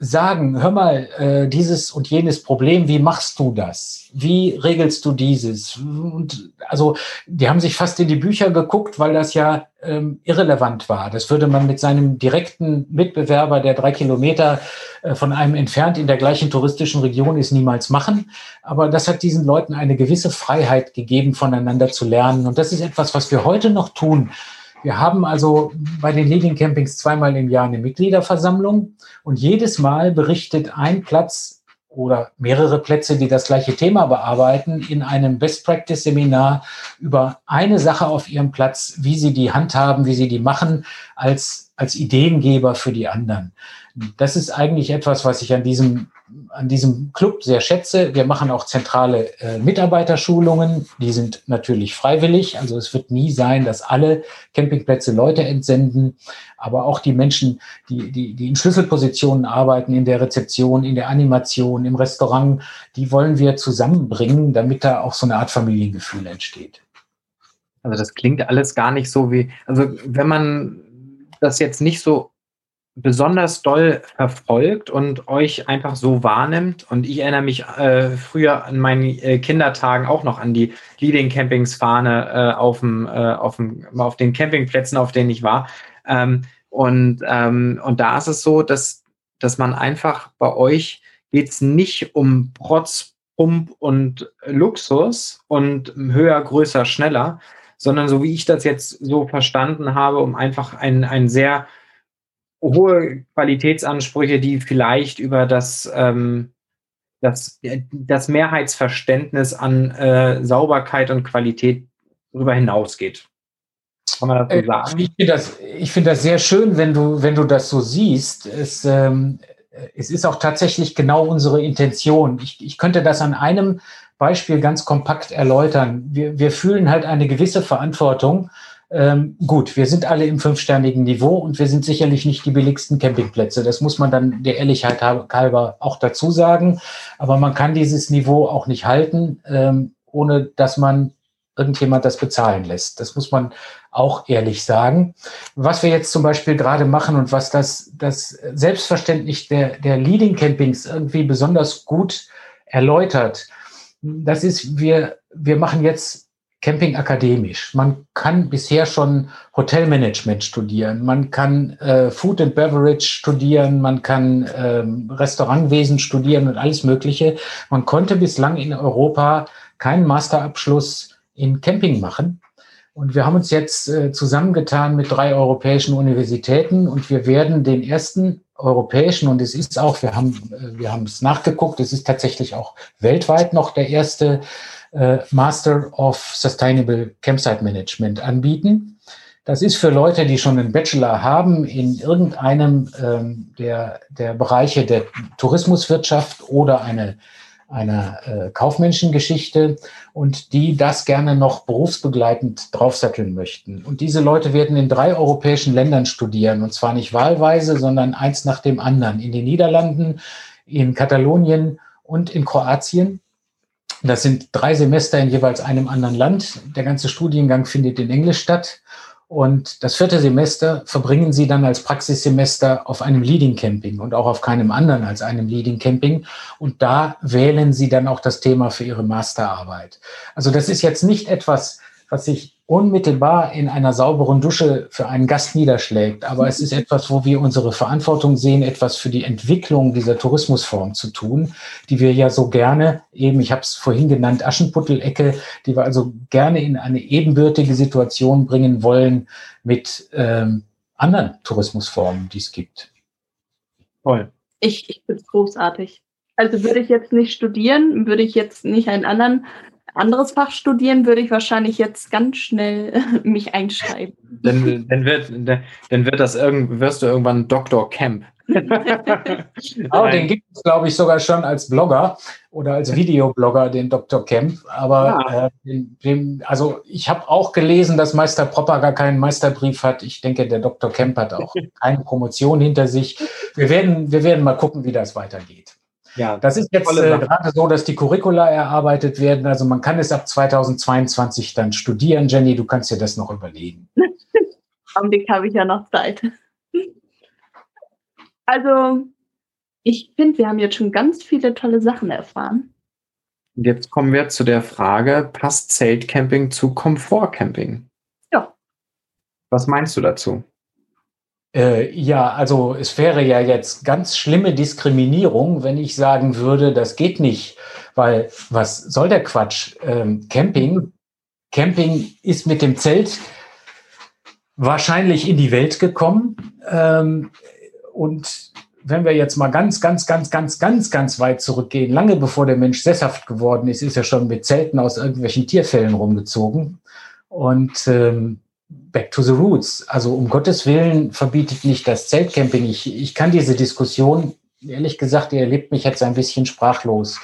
sagen, hör mal, äh, dieses und jenes Problem, wie machst du das? Wie regelst du dieses? Und also die haben sich fast in die Bücher geguckt, weil das ja ähm, irrelevant war. Das würde man mit seinem direkten Mitbewerber, der drei Kilometer äh, von einem entfernt in der gleichen touristischen Region ist, niemals machen. Aber das hat diesen Leuten eine gewisse Freiheit gegeben, voneinander zu lernen. Und das ist etwas, was wir heute noch tun wir haben also bei den Leading Campings zweimal im Jahr eine Mitgliederversammlung und jedes Mal berichtet ein Platz oder mehrere Plätze, die das gleiche Thema bearbeiten, in einem Best Practice Seminar über eine Sache auf ihrem Platz, wie sie die handhaben, wie sie die machen, als, als Ideengeber für die anderen. Das ist eigentlich etwas, was ich an diesem an diesem Club sehr schätze. Wir machen auch zentrale äh, Mitarbeiterschulungen. Die sind natürlich freiwillig. Also es wird nie sein, dass alle Campingplätze Leute entsenden. Aber auch die Menschen, die, die, die in Schlüsselpositionen arbeiten, in der Rezeption, in der Animation, im Restaurant, die wollen wir zusammenbringen, damit da auch so eine Art Familiengefühl entsteht. Also das klingt alles gar nicht so wie, also wenn man das jetzt nicht so besonders doll verfolgt und euch einfach so wahrnimmt. Und ich erinnere mich äh, früher an meinen äh, Kindertagen auch noch an die Leading Campings Fahne äh, auf, dem, äh, auf, dem, auf den Campingplätzen, auf denen ich war. Ähm, und, ähm, und da ist es so, dass, dass man einfach bei euch geht es nicht um Protz, Pump und Luxus und höher, größer, schneller, sondern so wie ich das jetzt so verstanden habe, um einfach ein, ein sehr hohe Qualitätsansprüche, die vielleicht über das, ähm, das, das Mehrheitsverständnis an äh, Sauberkeit und Qualität darüber hinausgeht. Kann man dazu äh, sagen? Ich finde das, find das sehr schön, wenn du, wenn du das so siehst. Es, ähm, es ist auch tatsächlich genau unsere Intention. Ich, ich könnte das an einem Beispiel ganz kompakt erläutern. Wir, wir fühlen halt eine gewisse Verantwortung ähm, gut, wir sind alle im fünfsternigen Niveau und wir sind sicherlich nicht die billigsten Campingplätze. Das muss man dann der Ehrlichkeit halber auch dazu sagen. Aber man kann dieses Niveau auch nicht halten, ähm, ohne dass man irgendjemand das bezahlen lässt. Das muss man auch ehrlich sagen. Was wir jetzt zum Beispiel gerade machen und was das, das Selbstverständnis der, der Leading Campings irgendwie besonders gut erläutert, das ist, wir, wir machen jetzt Camping akademisch. Man kann bisher schon Hotelmanagement studieren, man kann äh, Food and Beverage studieren, man kann ähm, Restaurantwesen studieren und alles Mögliche. Man konnte bislang in Europa keinen Masterabschluss in Camping machen. Und wir haben uns jetzt äh, zusammengetan mit drei europäischen Universitäten und wir werden den ersten europäischen, und es ist auch, wir haben, äh, wir haben es nachgeguckt, es ist tatsächlich auch weltweit noch der erste äh, Master of Sustainable Campsite Management anbieten. Das ist für Leute, die schon einen Bachelor haben in irgendeinem ähm, der, der Bereiche der Tourismuswirtschaft oder eine, einer äh, Kaufmenschengeschichte und die das gerne noch berufsbegleitend draufsatteln möchten. Und diese Leute werden in drei europäischen Ländern studieren und zwar nicht wahlweise, sondern eins nach dem anderen. In den Niederlanden, in Katalonien und in Kroatien. Das sind drei Semester in jeweils einem anderen Land. Der ganze Studiengang findet in Englisch statt. Und das vierte Semester verbringen Sie dann als Praxissemester auf einem Leading Camping und auch auf keinem anderen als einem Leading Camping. Und da wählen Sie dann auch das Thema für Ihre Masterarbeit. Also das ist jetzt nicht etwas, was sich unmittelbar in einer sauberen Dusche für einen Gast niederschlägt. Aber es ist etwas, wo wir unsere Verantwortung sehen, etwas für die Entwicklung dieser Tourismusform zu tun, die wir ja so gerne eben, ich habe es vorhin genannt, Aschenputtelecke, die wir also gerne in eine ebenbürtige Situation bringen wollen mit ähm, anderen Tourismusformen, die es gibt. Toll. Ich, ich finde es großartig. Also würde ich jetzt nicht studieren, würde ich jetzt nicht einen anderen anderes Fach studieren, würde ich wahrscheinlich jetzt ganz schnell *laughs* mich einschreiben. Dann, dann, wird, dann wird das irgend, wirst du irgendwann Dr. Camp. *laughs* oh, den gibt es, glaube ich, sogar schon als Blogger oder als Videoblogger, den Dr. Camp. Aber ja. äh, den, den, also ich habe auch gelesen, dass Meister Propper gar keinen Meisterbrief hat. Ich denke, der Dr. Camp hat auch *laughs* keine Promotion hinter sich. Wir werden, wir werden mal gucken, wie das weitergeht. Ja, das ist jetzt äh, gerade so, dass die Curricula erarbeitet werden. Also man kann es ab 2022 dann studieren. Jenny, du kannst dir das noch überlegen. *laughs* Augenblick habe ich ja noch Zeit. Also Ich finde, wir haben jetzt schon ganz viele tolle Sachen erfahren. Jetzt kommen wir zu der Frage, passt Zeltcamping zu Komfortcamping? Ja. Was meinst du dazu? Äh, ja, also es wäre ja jetzt ganz schlimme Diskriminierung, wenn ich sagen würde, das geht nicht, weil was soll der Quatsch? Ähm, Camping, Camping ist mit dem Zelt wahrscheinlich in die Welt gekommen ähm, und wenn wir jetzt mal ganz, ganz, ganz, ganz, ganz, ganz weit zurückgehen, lange bevor der Mensch sesshaft geworden ist, ist er schon mit Zelten aus irgendwelchen Tierfällen rumgezogen. Und ähm, back to the roots. Also um Gottes Willen verbietet nicht das Zeltcamping. Ich, ich kann diese Diskussion, ehrlich gesagt, ihr erlebt mich jetzt ein bisschen sprachlos.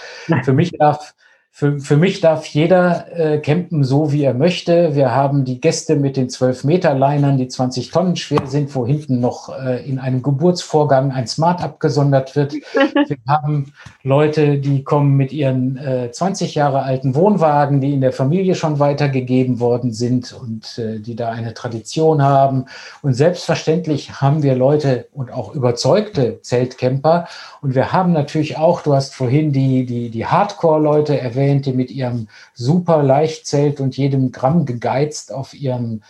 Für mich darf für, für mich darf jeder äh, campen so, wie er möchte. Wir haben die Gäste mit den 12-Meter-Linern, die 20 Tonnen schwer sind, wo hinten noch äh, in einem Geburtsvorgang ein Smart abgesondert wird. *laughs* Wir haben Leute, die kommen mit ihren äh, 20 Jahre alten Wohnwagen, die in der Familie schon weitergegeben worden sind und äh, die da eine Tradition haben. Und selbstverständlich haben wir Leute und auch überzeugte Zeltcamper. Und wir haben natürlich auch, du hast vorhin die, die, die Hardcore-Leute erwähnt, erwähnt, die mit ihrem super Leichtzelt und jedem Gramm gegeizt auf ihrem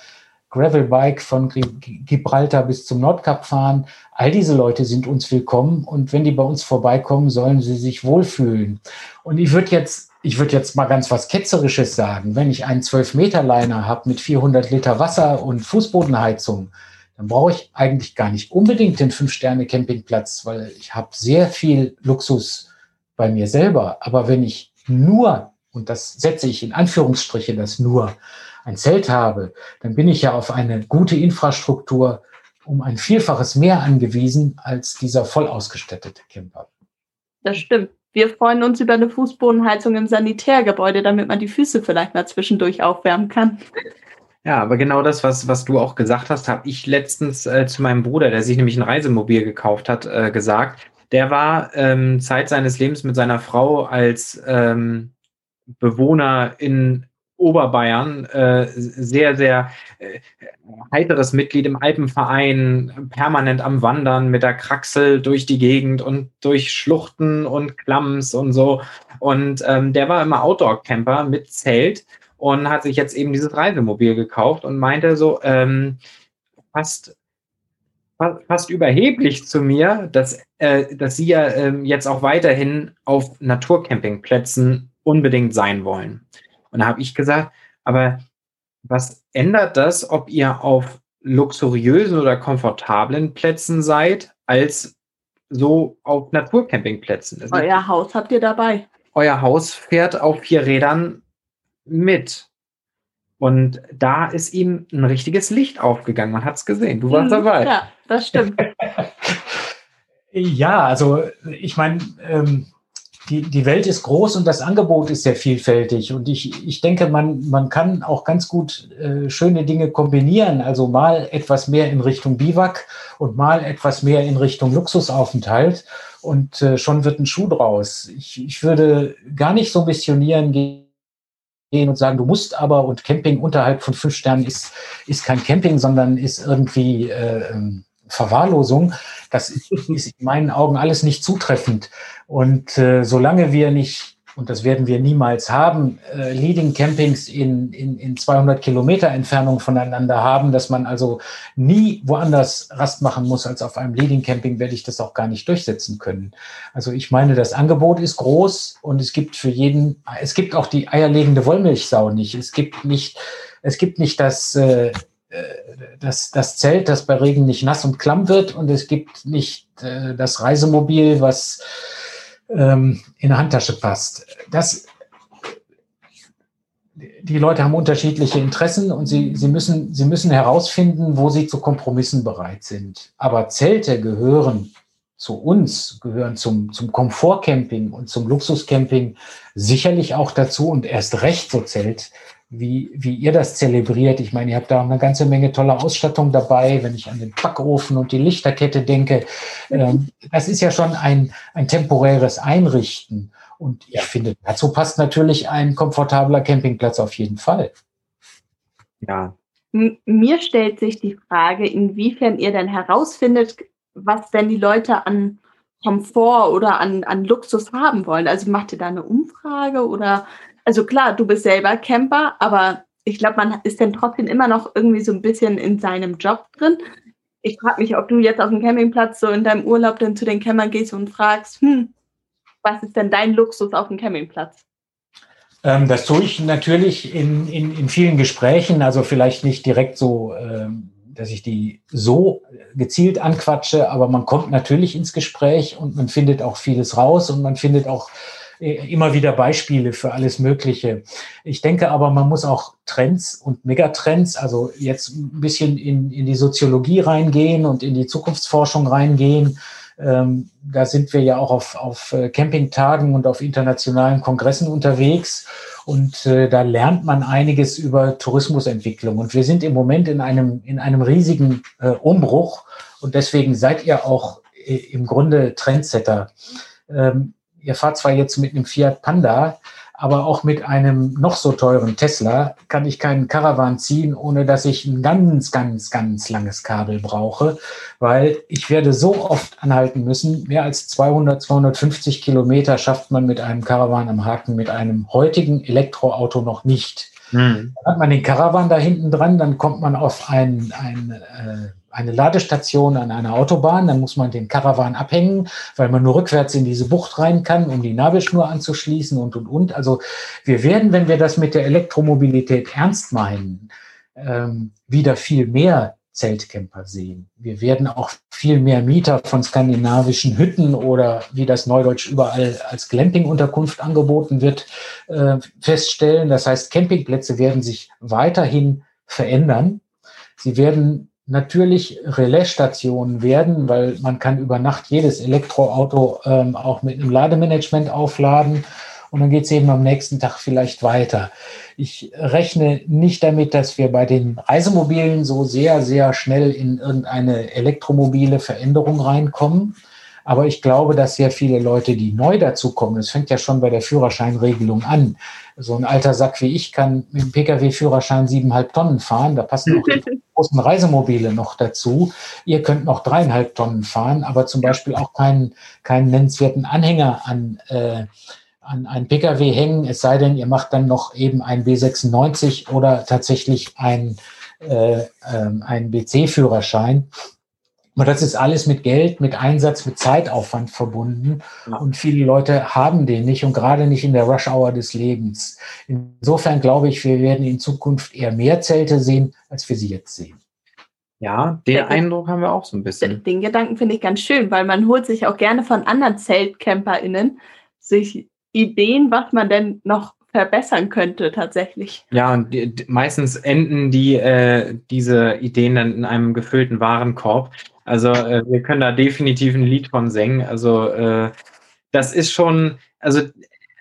Gravelbike von Gibraltar bis zum Nordkap fahren. All diese Leute sind uns willkommen und wenn die bei uns vorbeikommen, sollen sie sich wohlfühlen. Und ich würde jetzt, ich würde jetzt mal ganz was Ketzerisches sagen. Wenn ich einen 12-Meter-Liner habe mit 400 Liter Wasser und Fußbodenheizung, dann brauche ich eigentlich gar nicht unbedingt den Fünf-Sterne-Campingplatz, weil ich habe sehr viel Luxus bei mir selber. Aber wenn ich nur, und das setze ich in Anführungsstriche, das nur, ein Zelt habe, dann bin ich ja auf eine gute Infrastruktur um ein Vielfaches mehr angewiesen als dieser voll ausgestattete Camper. Das stimmt. Wir freuen uns über eine Fußbodenheizung im Sanitärgebäude, damit man die Füße vielleicht mal zwischendurch aufwärmen kann. Ja, aber genau das, was, was du auch gesagt hast, habe ich letztens äh, zu meinem Bruder, der sich nämlich ein Reisemobil gekauft hat, äh, gesagt. Der war ähm, Zeit seines Lebens mit seiner Frau als ähm, Bewohner in Oberbayern äh, sehr, sehr äh, heiteres Mitglied im Alpenverein, permanent am Wandern mit der Kraxel durch die Gegend und durch Schluchten und Klamms und so. Und ähm, der war immer Outdoor-Camper mit Zelt und hat sich jetzt eben dieses Reisemobil gekauft und meinte so, ähm, fast fast überheblich zu mir, dass, äh, dass sie ja äh, jetzt auch weiterhin auf Naturcampingplätzen unbedingt sein wollen. Und da habe ich gesagt, aber was ändert das, ob ihr auf luxuriösen oder komfortablen Plätzen seid, als so auf Naturcampingplätzen? Euer Haus habt ihr dabei. Euer Haus fährt auf vier Rädern mit. Und da ist ihm ein richtiges Licht aufgegangen. Man hat es gesehen. Du warst mhm, dabei. Ja, das stimmt. ja, also ich meine, ähm, die, die Welt ist groß und das Angebot ist sehr vielfältig. Und ich, ich denke, man, man kann auch ganz gut äh, schöne Dinge kombinieren. Also mal etwas mehr in Richtung Biwak und mal etwas mehr in Richtung Luxusaufenthalt. Und äh, schon wird ein Schuh draus. Ich, ich würde gar nicht so missionieren gehen und sagen, du musst aber und Camping unterhalb von fünf Sternen ist, ist kein Camping, sondern ist irgendwie äh, ähm, Verwahrlosung. Das *laughs* ist in meinen Augen alles nicht zutreffend. Und äh, solange wir nicht und das werden wir niemals haben, äh, Leading Campings in, in, in 200 Kilometer Entfernung voneinander haben, dass man also nie woanders Rast machen muss als auf einem Leading Camping, werde ich das auch gar nicht durchsetzen können. Also ich meine, das Angebot ist groß und es gibt für jeden, es gibt auch die eierlegende Wollmilchsau nicht. Es gibt nicht, es gibt nicht das, äh, das, das Zelt, das bei Regen nicht nass und klamm wird und es gibt nicht äh, das Reisemobil, was ähm, in der Handtasche passt. Das, die Leute haben unterschiedliche Interessen und sie, sie, müssen, sie müssen herausfinden, wo sie zu Kompromissen bereit sind. Aber Zelte gehören zu uns, gehören zum, zum Komfortcamping und zum Luxuscamping sicherlich auch dazu und erst recht so Zelt wie, wie ihr das zelebriert. Ich meine, ihr habt da eine ganze Menge toller Ausstattung dabei, wenn ich an den Backofen und die Lichterkette denke. Ähm, das ist ja schon ein, ein temporäres Einrichten. Und ich finde, dazu passt natürlich ein komfortabler Campingplatz auf jeden Fall. Ja. Mir stellt sich die Frage, inwiefern ihr denn herausfindet, was denn die Leute an Komfort oder an, an Luxus haben wollen? Also macht ihr da eine Umfrage oder, also klar, du bist selber Camper, aber ich glaube, man ist dann trotzdem immer noch irgendwie so ein bisschen in seinem Job drin. Ich frage mich, ob du jetzt auf dem Campingplatz so in deinem Urlaub dann zu den Campern gehst und fragst, hm, was ist denn dein Luxus auf dem Campingplatz? Ähm, das tue ich natürlich in, in, in vielen Gesprächen, also vielleicht nicht direkt so, ähm, dass ich die so gezielt anquatsche, aber man kommt natürlich ins Gespräch und man findet auch vieles raus und man findet auch immer wieder Beispiele für alles Mögliche. Ich denke aber, man muss auch Trends und Megatrends, also jetzt ein bisschen in, in die Soziologie reingehen und in die Zukunftsforschung reingehen ähm, da sind wir ja auch auf, auf äh, Campingtagen und auf internationalen Kongressen unterwegs. Und äh, da lernt man einiges über Tourismusentwicklung. Und wir sind im Moment in einem, in einem riesigen äh, Umbruch. Und deswegen seid ihr auch äh, im Grunde Trendsetter. Ähm, ihr fahrt zwar jetzt mit einem Fiat Panda, aber auch mit einem noch so teuren Tesla kann ich keinen Caravan ziehen, ohne dass ich ein ganz, ganz, ganz langes Kabel brauche, weil ich werde so oft anhalten müssen. Mehr als 200, 250 Kilometer schafft man mit einem Caravan am Haken mit einem heutigen Elektroauto noch nicht. Hm. Dann hat man den Caravan da hinten dran, dann kommt man auf ein, ein äh, eine Ladestation an einer Autobahn, dann muss man den Caravan abhängen, weil man nur rückwärts in diese Bucht rein kann, um die Nabelschnur anzuschließen und, und, und. Also wir werden, wenn wir das mit der Elektromobilität ernst meinen, ähm, wieder viel mehr Zeltcamper sehen. Wir werden auch viel mehr Mieter von skandinavischen Hütten oder wie das Neudeutsch überall als Glamping-Unterkunft angeboten wird, äh, feststellen. Das heißt, Campingplätze werden sich weiterhin verändern. Sie werden natürlich Relaisstationen werden, weil man kann über Nacht jedes Elektroauto ähm, auch mit einem Lademanagement aufladen und dann geht es eben am nächsten Tag vielleicht weiter. Ich rechne nicht damit, dass wir bei den Reisemobilen so sehr, sehr schnell in irgendeine elektromobile Veränderung reinkommen. Aber ich glaube, dass sehr viele Leute, die neu dazukommen, es fängt ja schon bei der Führerscheinregelung an. So ein alter Sack wie ich kann mit dem Pkw-Führerschein siebeneinhalb Tonnen fahren. Da passen auch *laughs* großen Reisemobile noch dazu. Ihr könnt noch dreieinhalb Tonnen fahren, aber zum Beispiel auch keinen, keinen nennenswerten Anhänger an, äh, an einen Pkw hängen, es sei denn, ihr macht dann noch eben ein B96 oder tatsächlich ein, äh, äh, einen BC-Führerschein. Und das ist alles mit Geld, mit Einsatz, mit Zeitaufwand verbunden. Ja. Und viele Leute haben den nicht und gerade nicht in der Rush-Hour des Lebens. Insofern glaube ich, wir werden in Zukunft eher mehr Zelte sehen, als wir sie jetzt sehen. Ja, den ja, Eindruck haben wir auch so ein bisschen. Den Gedanken finde ich ganz schön, weil man holt sich auch gerne von anderen ZeltcamperInnen sich Ideen, was man denn noch verbessern könnte tatsächlich. Ja, und die, meistens enden die äh, diese Ideen dann in einem gefüllten Warenkorb. Also äh, wir können da definitiv ein Lied von singen. Also äh, das ist schon, also,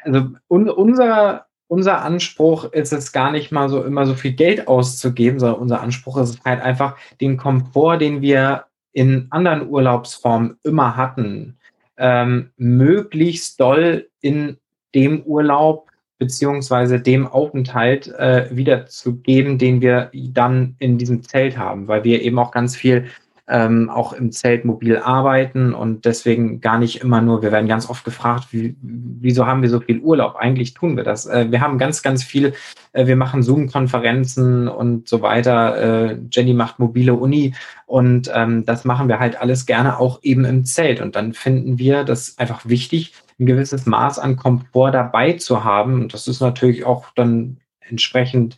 also un, unser, unser Anspruch ist es gar nicht mal so immer so viel Geld auszugeben, sondern unser Anspruch ist halt einfach den Komfort, den wir in anderen Urlaubsformen immer hatten, ähm, möglichst doll in dem Urlaub beziehungsweise dem Aufenthalt äh, wiederzugeben, den wir dann in diesem Zelt haben, weil wir eben auch ganz viel ähm, auch im Zelt mobil arbeiten und deswegen gar nicht immer nur, wir werden ganz oft gefragt, wie, wieso haben wir so viel Urlaub? Eigentlich tun wir das. Äh, wir haben ganz, ganz viel, äh, wir machen Zoom-Konferenzen und so weiter. Äh, Jenny macht mobile Uni und ähm, das machen wir halt alles gerne auch eben im Zelt. Und dann finden wir das einfach wichtig, ein gewisses Maß an Komfort dabei zu haben. Und das ist natürlich auch dann entsprechend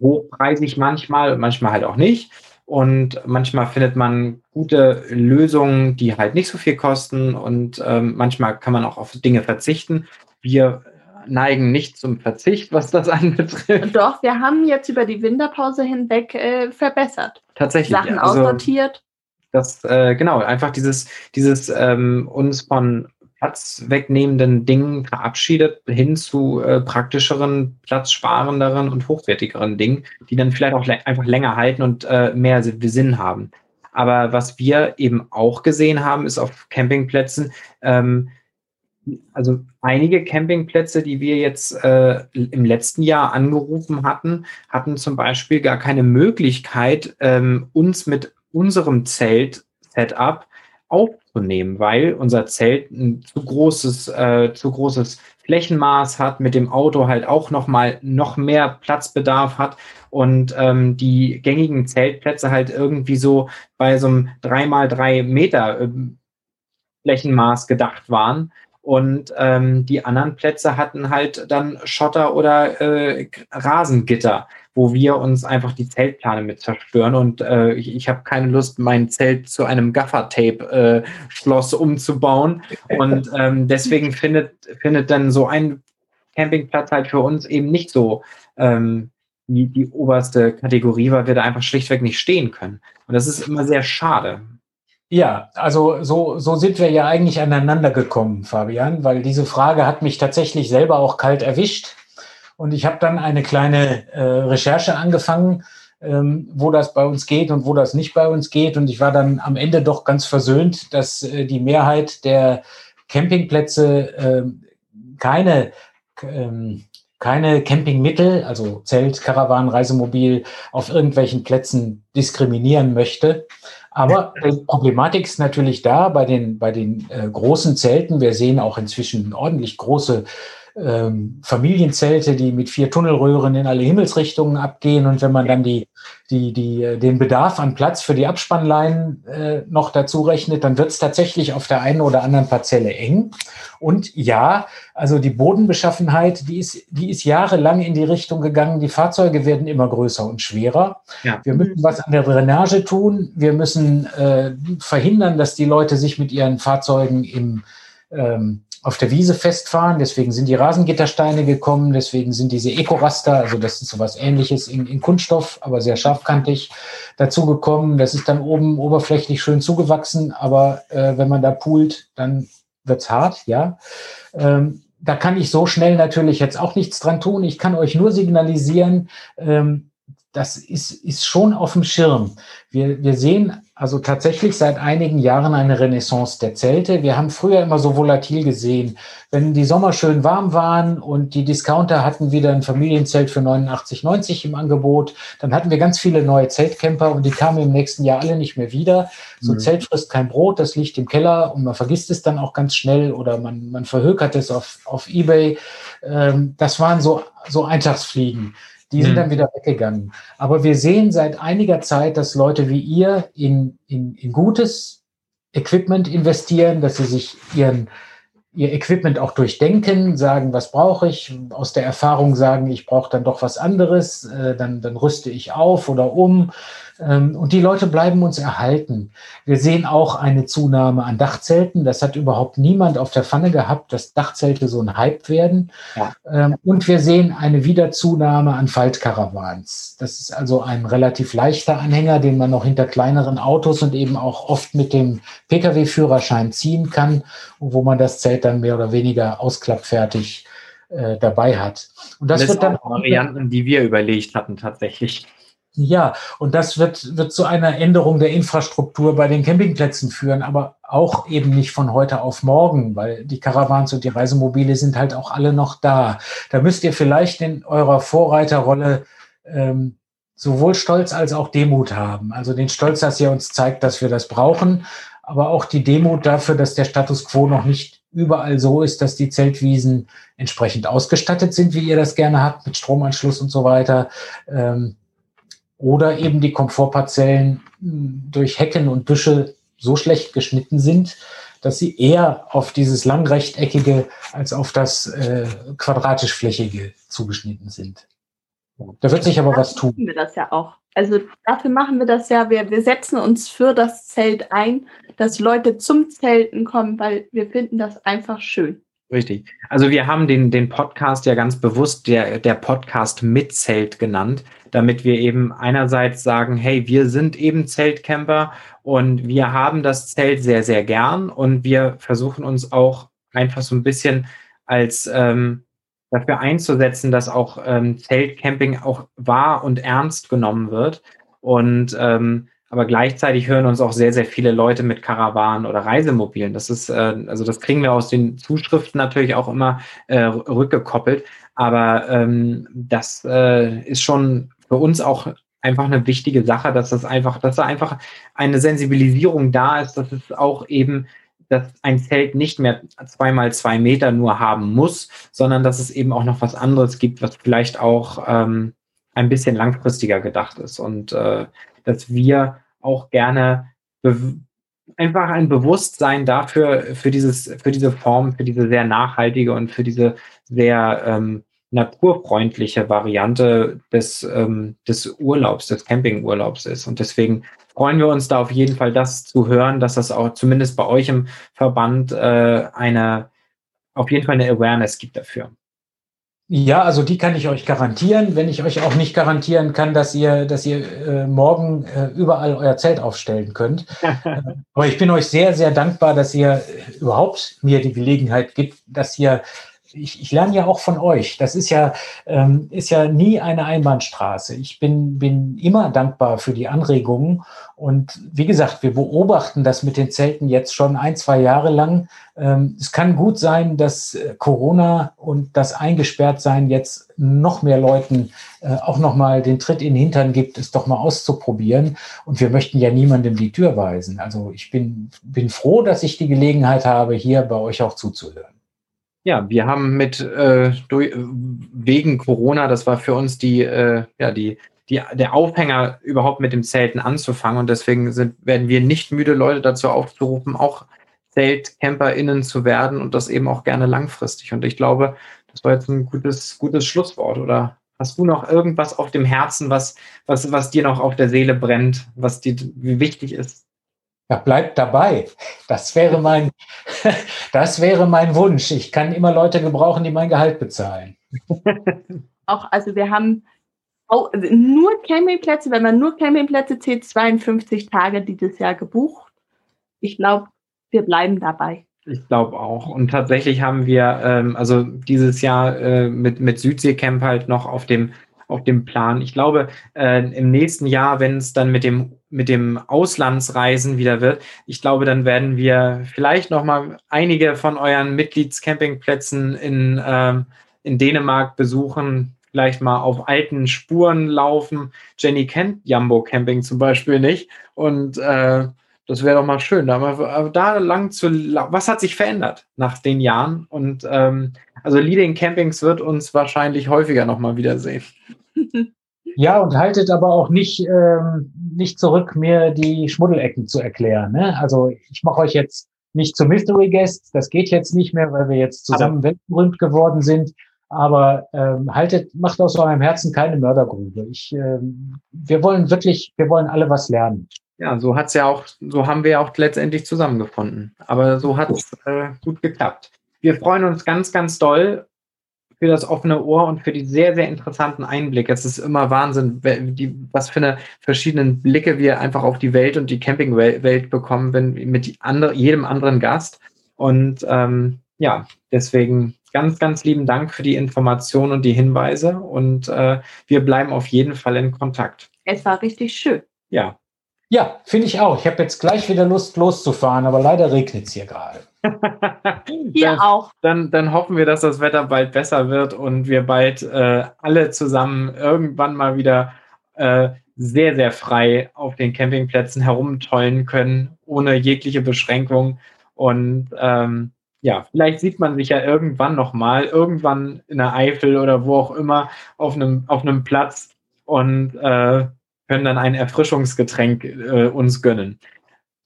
hochpreisig manchmal, manchmal halt auch nicht. Und manchmal findet man gute Lösungen, die halt nicht so viel kosten. Und ähm, manchmal kann man auch auf Dinge verzichten. Wir neigen nicht zum Verzicht, was das *laughs* anbetrifft. Doch, wir haben jetzt über die Winterpause hinweg äh, verbessert. Tatsächlich. Sachen also, aussortiert. Das, äh, genau, einfach dieses, dieses ähm, uns von platzwegnehmenden Dingen verabschiedet hin zu äh, praktischeren, platzsparenderen und hochwertigeren Dingen, die dann vielleicht auch einfach länger halten und äh, mehr Sinn haben. Aber was wir eben auch gesehen haben, ist auf Campingplätzen, ähm, also einige Campingplätze, die wir jetzt äh, im letzten Jahr angerufen hatten, hatten zum Beispiel gar keine Möglichkeit, ähm, uns mit unserem Zelt-Setup aufzunehmen, weil unser Zelt ein zu großes, äh, zu großes Flächenmaß hat, mit dem Auto halt auch noch mal noch mehr Platzbedarf hat und ähm, die gängigen Zeltplätze halt irgendwie so bei so einem drei mal drei Meter äh, Flächenmaß gedacht waren. Und ähm, die anderen Plätze hatten halt dann Schotter oder äh, Rasengitter wo wir uns einfach die Zeltplane mit zerstören. Und äh, ich, ich habe keine Lust, mein Zelt zu einem Gaffer-Tape-Schloss äh, umzubauen. Und *laughs* ähm, deswegen findet, findet dann so ein Campingplatz halt für uns eben nicht so ähm, die, die oberste Kategorie, weil wir da einfach schlichtweg nicht stehen können. Und das ist immer sehr schade. Ja, also so, so sind wir ja eigentlich aneinander gekommen, Fabian, weil diese Frage hat mich tatsächlich selber auch kalt erwischt. Und ich habe dann eine kleine äh, Recherche angefangen, ähm, wo das bei uns geht und wo das nicht bei uns geht. Und ich war dann am Ende doch ganz versöhnt, dass äh, die Mehrheit der Campingplätze äh, keine, ähm, keine Campingmittel, also Zelt, Karawan, Reisemobil, auf irgendwelchen Plätzen diskriminieren möchte. Aber die Problematik ist natürlich da bei den, bei den äh, großen Zelten. Wir sehen auch inzwischen ordentlich große ähm, Familienzelte, die mit vier Tunnelröhren in alle Himmelsrichtungen abgehen. Und wenn man dann die, die, die, äh, den Bedarf an Platz für die Abspannleinen äh, noch dazu rechnet, dann wird es tatsächlich auf der einen oder anderen Parzelle eng. Und ja, also die Bodenbeschaffenheit, die ist, die ist jahrelang in die Richtung gegangen. Die Fahrzeuge werden immer größer und schwerer. Ja. Wir müssen was an der Drainage tun. Wir müssen äh, verhindern, dass die Leute sich mit ihren Fahrzeugen im ähm, auf der Wiese festfahren. Deswegen sind die Rasengittersteine gekommen. Deswegen sind diese Ecoraster, also das ist sowas ähnliches in, in Kunststoff, aber sehr scharfkantig, dazu gekommen. Das ist dann oben oberflächlich schön zugewachsen, aber äh, wenn man da poolt, dann wird's hart, ja. Ähm, da kann ich so schnell natürlich jetzt auch nichts dran tun. Ich kann euch nur signalisieren, ähm, das ist, ist schon auf dem Schirm. Wir, wir sehen also tatsächlich seit einigen Jahren eine Renaissance der Zelte. Wir haben früher immer so volatil gesehen, wenn die Sommer schön warm waren und die Discounter hatten wieder ein Familienzelt für 89,90 im Angebot, dann hatten wir ganz viele neue Zeltcamper und die kamen im nächsten Jahr alle nicht mehr wieder. So mhm. Zelt frisst kein Brot, das liegt im Keller und man vergisst es dann auch ganz schnell oder man, man verhökert es auf, auf Ebay. Ähm, das waren so, so Eintagsfliegen. Die sind mhm. dann wieder weggegangen. Aber wir sehen seit einiger Zeit, dass Leute wie ihr in, in, in gutes Equipment investieren, dass sie sich ihren, ihr Equipment auch durchdenken, sagen, was brauche ich, aus der Erfahrung sagen, ich brauche dann doch was anderes, äh, dann, dann rüste ich auf oder um. Ähm, und die Leute bleiben uns erhalten. Wir sehen auch eine Zunahme an Dachzelten. Das hat überhaupt niemand auf der Pfanne gehabt, dass Dachzelte so ein Hype werden. Ja. Ähm, und wir sehen eine Wiederzunahme an Faltkarawans. Das ist also ein relativ leichter Anhänger, den man noch hinter kleineren Autos und eben auch oft mit dem Pkw-Führerschein ziehen kann, wo man das Zelt dann mehr oder weniger ausklappfertig äh, dabei hat. Und das, das wird dann Varianten, die wir überlegt hatten tatsächlich. Ja, und das wird, wird zu einer Änderung der Infrastruktur bei den Campingplätzen führen, aber auch eben nicht von heute auf morgen, weil die Caravans und die Reisemobile sind halt auch alle noch da. Da müsst ihr vielleicht in eurer Vorreiterrolle ähm, sowohl Stolz als auch Demut haben. Also den Stolz, dass ihr uns zeigt, dass wir das brauchen, aber auch die Demut dafür, dass der Status quo noch nicht überall so ist, dass die Zeltwiesen entsprechend ausgestattet sind, wie ihr das gerne habt, mit Stromanschluss und so weiter. Ähm, oder eben die Komfortparzellen hm, durch Hecken und Büsche so schlecht geschnitten sind, dass sie eher auf dieses langrechteckige als auf das äh, quadratisch-flächige zugeschnitten sind. Da wird sich aber was tun. Wir das ja auch. Also dafür machen wir das ja. Wir, wir setzen uns für das Zelt ein, dass Leute zum Zelten kommen, weil wir finden das einfach schön. Richtig. Also wir haben den, den Podcast ja ganz bewusst der, der Podcast mit Zelt genannt, damit wir eben einerseits sagen, hey, wir sind eben Zeltcamper und wir haben das Zelt sehr, sehr gern und wir versuchen uns auch einfach so ein bisschen als ähm, dafür einzusetzen, dass auch ähm, Zeltcamping auch wahr und ernst genommen wird. Und ähm, aber gleichzeitig hören uns auch sehr, sehr viele Leute mit Karawanen oder Reisemobilen. Das ist, äh, also das kriegen wir aus den Zuschriften natürlich auch immer äh, rückgekoppelt. Aber ähm, das äh, ist schon für uns auch einfach eine wichtige Sache, dass das einfach, dass da einfach eine Sensibilisierung da ist, dass es auch eben dass ein Zelt nicht mehr zweimal zwei Meter nur haben muss, sondern dass es eben auch noch was anderes gibt, was vielleicht auch ähm, ein bisschen langfristiger gedacht ist und äh, dass wir auch gerne einfach ein Bewusstsein dafür, für dieses, für diese Form, für diese sehr nachhaltige und für diese sehr ähm, naturfreundliche Variante des, ähm, des Urlaubs, des Campingurlaubs ist. Und deswegen freuen wir uns da auf jeden Fall, das zu hören, dass das auch zumindest bei euch im Verband äh, eine, auf jeden Fall eine Awareness gibt dafür. Ja, also die kann ich euch garantieren, wenn ich euch auch nicht garantieren kann, dass ihr, dass ihr äh, morgen äh, überall euer Zelt aufstellen könnt. *laughs* Aber ich bin euch sehr, sehr dankbar, dass ihr überhaupt mir die Gelegenheit gibt, dass ihr ich, ich lerne ja auch von euch. Das ist ja, ähm, ist ja nie eine Einbahnstraße. Ich bin, bin immer dankbar für die Anregungen. Und wie gesagt, wir beobachten das mit den Zelten jetzt schon ein, zwei Jahre lang. Ähm, es kann gut sein, dass äh, Corona und das Eingesperrtsein jetzt noch mehr Leuten äh, auch nochmal den Tritt in den Hintern gibt, es doch mal auszuprobieren. Und wir möchten ja niemandem die Tür weisen. Also ich bin, bin froh, dass ich die Gelegenheit habe, hier bei euch auch zuzuhören. Ja, wir haben mit äh, durch, wegen Corona, das war für uns die, äh, ja, die, die, der Aufhänger, überhaupt mit dem Zelten anzufangen. Und deswegen sind, werden wir nicht müde, Leute dazu aufzurufen, auch ZeltcamperInnen zu werden und das eben auch gerne langfristig. Und ich glaube, das war jetzt ein gutes, gutes Schlusswort. Oder hast du noch irgendwas auf dem Herzen, was, was, was dir noch auf der Seele brennt, was dir wichtig ist? Ja, bleibt dabei. Das wäre mein, *laughs* das wäre mein Wunsch. Ich kann immer Leute gebrauchen, die mein Gehalt bezahlen. *laughs* Auch, also wir haben auch nur Campingplätze, wenn man nur Campingplätze zählt, 52 Tage dieses Jahr gebucht. Ich glaube, wir bleiben dabei. Ich glaube auch. Und tatsächlich haben wir ähm, also dieses Jahr äh, mit, mit Südseecamp halt noch auf dem auf dem Plan. Ich glaube, äh, im nächsten Jahr, wenn es dann mit dem mit dem Auslandsreisen wieder wird, ich glaube, dann werden wir vielleicht noch mal einige von euren Mitgliedscampingplätzen in ähm, in Dänemark besuchen, vielleicht mal auf alten Spuren laufen. Jenny kennt Jumbo Camping zum Beispiel nicht und äh, das wäre doch mal schön, da, mal, da lang zu. Was hat sich verändert nach den Jahren? Und ähm, also Leading Campings wird uns wahrscheinlich häufiger nochmal wiedersehen. Ja, und haltet aber auch nicht, ähm, nicht zurück, mir die Schmuddelecken zu erklären. Ne? Also ich mache euch jetzt nicht zu Mystery Guests, das geht jetzt nicht mehr, weil wir jetzt zusammen aber weltberühmt geworden sind. Aber ähm, haltet, macht aus eurem Herzen keine Mördergrube. Ich, ähm, wir wollen wirklich, wir wollen alle was lernen. Ja, so hat's ja auch, so haben wir auch letztendlich zusammengefunden. Aber so hat's äh, gut geklappt. Wir freuen uns ganz, ganz doll für das offene Ohr und für die sehr, sehr interessanten Einblicke. Es ist immer Wahnsinn, die, was für eine verschiedenen Blicke wir einfach auf die Welt und die Campingwelt bekommen, wenn mit andere, jedem anderen Gast. Und ähm, ja, deswegen ganz, ganz lieben Dank für die Informationen und die Hinweise. Und äh, wir bleiben auf jeden Fall in Kontakt. Es war richtig schön. Ja. Ja, finde ich auch. Ich habe jetzt gleich wieder Lust loszufahren, aber leider regnet es hier gerade. *laughs* Hier dann, auch. Dann, dann hoffen wir, dass das Wetter bald besser wird und wir bald äh, alle zusammen irgendwann mal wieder äh, sehr, sehr frei auf den Campingplätzen herumtollen können, ohne jegliche Beschränkung. Und ähm, ja, vielleicht sieht man sich ja irgendwann nochmal, irgendwann in der Eifel oder wo auch immer, auf einem, auf einem Platz und äh, können dann ein Erfrischungsgetränk äh, uns gönnen.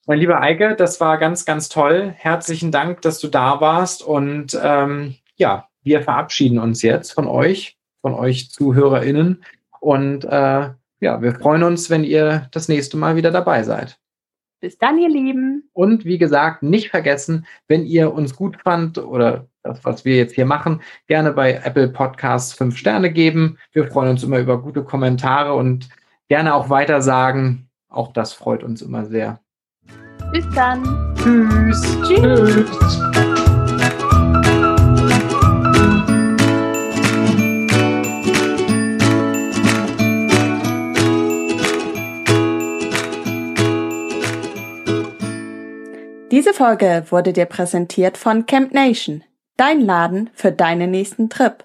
Mein lieber Eike, das war ganz, ganz toll. Herzlichen Dank, dass du da warst. Und ähm, ja, wir verabschieden uns jetzt von euch, von euch ZuhörerInnen. Und äh, ja, wir freuen uns, wenn ihr das nächste Mal wieder dabei seid. Bis dann, ihr Lieben. Und wie gesagt, nicht vergessen, wenn ihr uns gut fand oder das, was wir jetzt hier machen, gerne bei Apple Podcasts fünf Sterne geben. Wir freuen uns immer über gute Kommentare und gerne auch weiter sagen. Auch das freut uns immer sehr. Bis dann. Tschüss. Tschüss. Tschüss. Diese Folge wurde dir präsentiert von Camp Nation, dein Laden für deinen nächsten Trip.